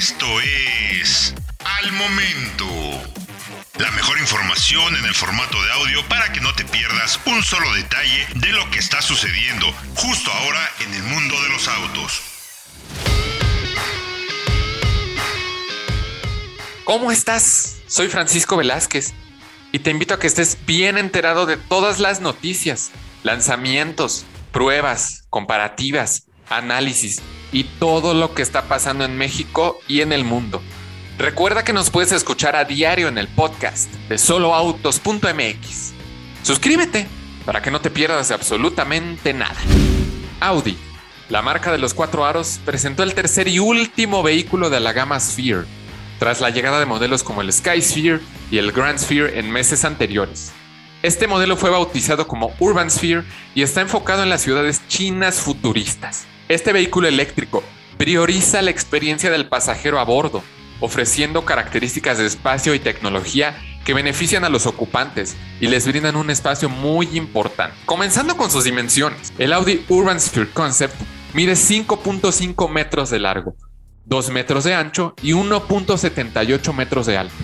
Esto es Al Momento. La mejor información en el formato de audio para que no te pierdas un solo detalle de lo que está sucediendo justo ahora en el mundo de los autos. ¿Cómo estás? Soy Francisco Velázquez y te invito a que estés bien enterado de todas las noticias, lanzamientos, pruebas, comparativas, análisis y todo lo que está pasando en México y en el mundo. Recuerda que nos puedes escuchar a diario en el podcast de soloautos.mx. Suscríbete para que no te pierdas absolutamente nada. Audi, la marca de los cuatro aros, presentó el tercer y último vehículo de la gama Sphere, tras la llegada de modelos como el Sky Sphere y el Grand Sphere en meses anteriores. Este modelo fue bautizado como Urban Sphere y está enfocado en las ciudades chinas futuristas. Este vehículo eléctrico prioriza la experiencia del pasajero a bordo, ofreciendo características de espacio y tecnología que benefician a los ocupantes y les brindan un espacio muy importante. Comenzando con sus dimensiones, el Audi Urban Sphere Concept mide 5.5 metros de largo, 2 metros de ancho y 1.78 metros de alto,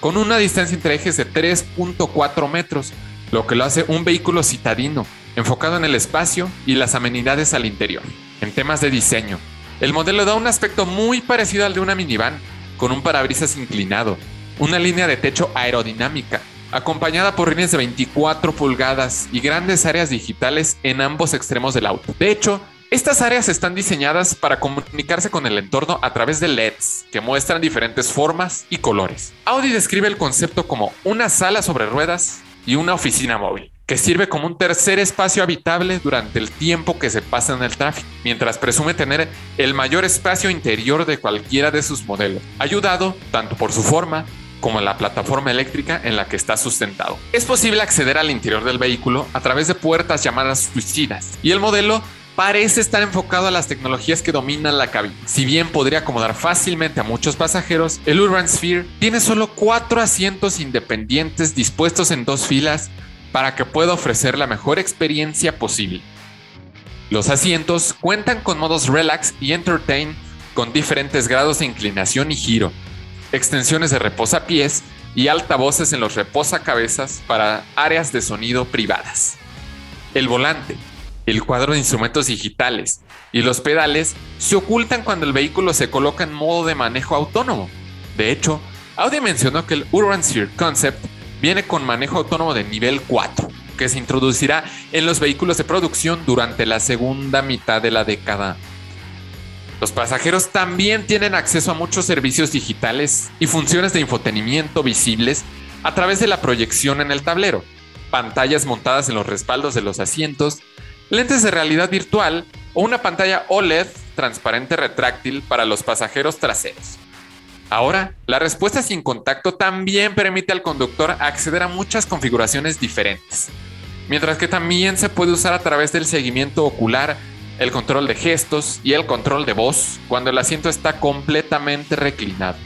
con una distancia entre ejes de 3.4 metros, lo que lo hace un vehículo citadino, enfocado en el espacio y las amenidades al interior. En temas de diseño, el modelo da un aspecto muy parecido al de una minivan, con un parabrisas inclinado, una línea de techo aerodinámica, acompañada por rines de 24 pulgadas y grandes áreas digitales en ambos extremos del auto. De hecho, estas áreas están diseñadas para comunicarse con el entorno a través de LEDs que muestran diferentes formas y colores. Audi describe el concepto como una sala sobre ruedas y una oficina móvil que sirve como un tercer espacio habitable durante el tiempo que se pasa en el tráfico, mientras presume tener el mayor espacio interior de cualquiera de sus modelos, ayudado tanto por su forma como la plataforma eléctrica en la que está sustentado. Es posible acceder al interior del vehículo a través de puertas llamadas suicidas, y el modelo parece estar enfocado a las tecnologías que dominan la cabina. Si bien podría acomodar fácilmente a muchos pasajeros, el Urban Sphere tiene solo cuatro asientos independientes dispuestos en dos filas para que pueda ofrecer la mejor experiencia posible. Los asientos cuentan con modos Relax y Entertain con diferentes grados de inclinación y giro, extensiones de reposapiés y altavoces en los reposacabezas para áreas de sonido privadas. El volante, el cuadro de instrumentos digitales y los pedales se ocultan cuando el vehículo se coloca en modo de manejo autónomo. De hecho, Audi mencionó que el Urban Sphere Concept viene con manejo autónomo de nivel 4, que se introducirá en los vehículos de producción durante la segunda mitad de la década. Los pasajeros también tienen acceso a muchos servicios digitales y funciones de infotenimiento visibles a través de la proyección en el tablero, pantallas montadas en los respaldos de los asientos, lentes de realidad virtual o una pantalla OLED transparente retráctil para los pasajeros traseros. Ahora, la respuesta sin contacto también permite al conductor acceder a muchas configuraciones diferentes, mientras que también se puede usar a través del seguimiento ocular, el control de gestos y el control de voz cuando el asiento está completamente reclinado.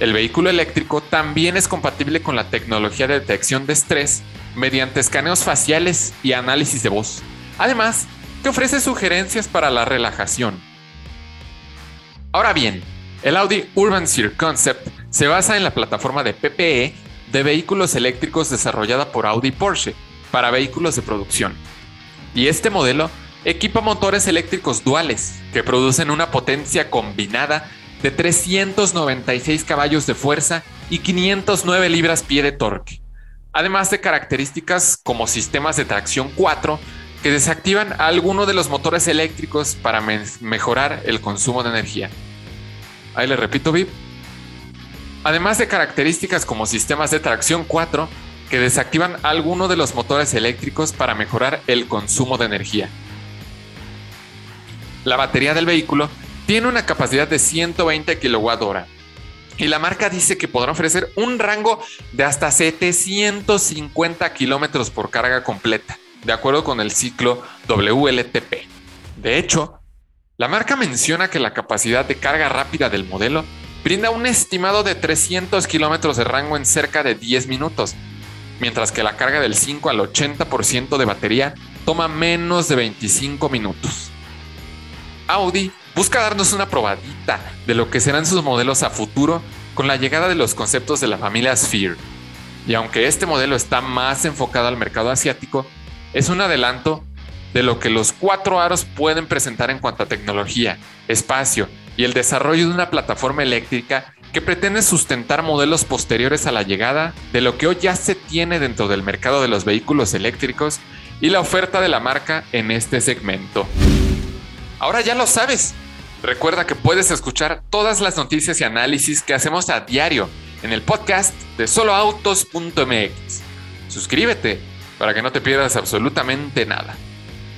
El vehículo eléctrico también es compatible con la tecnología de detección de estrés mediante escaneos faciales y análisis de voz. Además, que ofrece sugerencias para la relajación. Ahora bien, el Audi Urban Sphere Concept se basa en la plataforma de PPE de vehículos eléctricos desarrollada por Audi Porsche para vehículos de producción. Y este modelo equipa motores eléctricos duales que producen una potencia combinada de 396 caballos de fuerza y 509 libras-pie de torque, además de características como sistemas de tracción 4 que desactivan alguno de los motores eléctricos para mejorar el consumo de energía. Ahí le repito, VIP. Además de características como sistemas de tracción 4 que desactivan alguno de los motores eléctricos para mejorar el consumo de energía. La batería del vehículo tiene una capacidad de 120 kWh y la marca dice que podrá ofrecer un rango de hasta 750 km por carga completa, de acuerdo con el ciclo WLTP. De hecho, la marca menciona que la capacidad de carga rápida del modelo brinda un estimado de 300 kilómetros de rango en cerca de 10 minutos, mientras que la carga del 5 al 80% de batería toma menos de 25 minutos. Audi busca darnos una probadita de lo que serán sus modelos a futuro con la llegada de los conceptos de la familia Sphere. Y aunque este modelo está más enfocado al mercado asiático, es un adelanto de lo que los cuatro aros pueden presentar en cuanto a tecnología, espacio y el desarrollo de una plataforma eléctrica que pretende sustentar modelos posteriores a la llegada de lo que hoy ya se tiene dentro del mercado de los vehículos eléctricos y la oferta de la marca en este segmento. Ahora ya lo sabes. Recuerda que puedes escuchar todas las noticias y análisis que hacemos a diario en el podcast de soloautos.mx. Suscríbete para que no te pierdas absolutamente nada.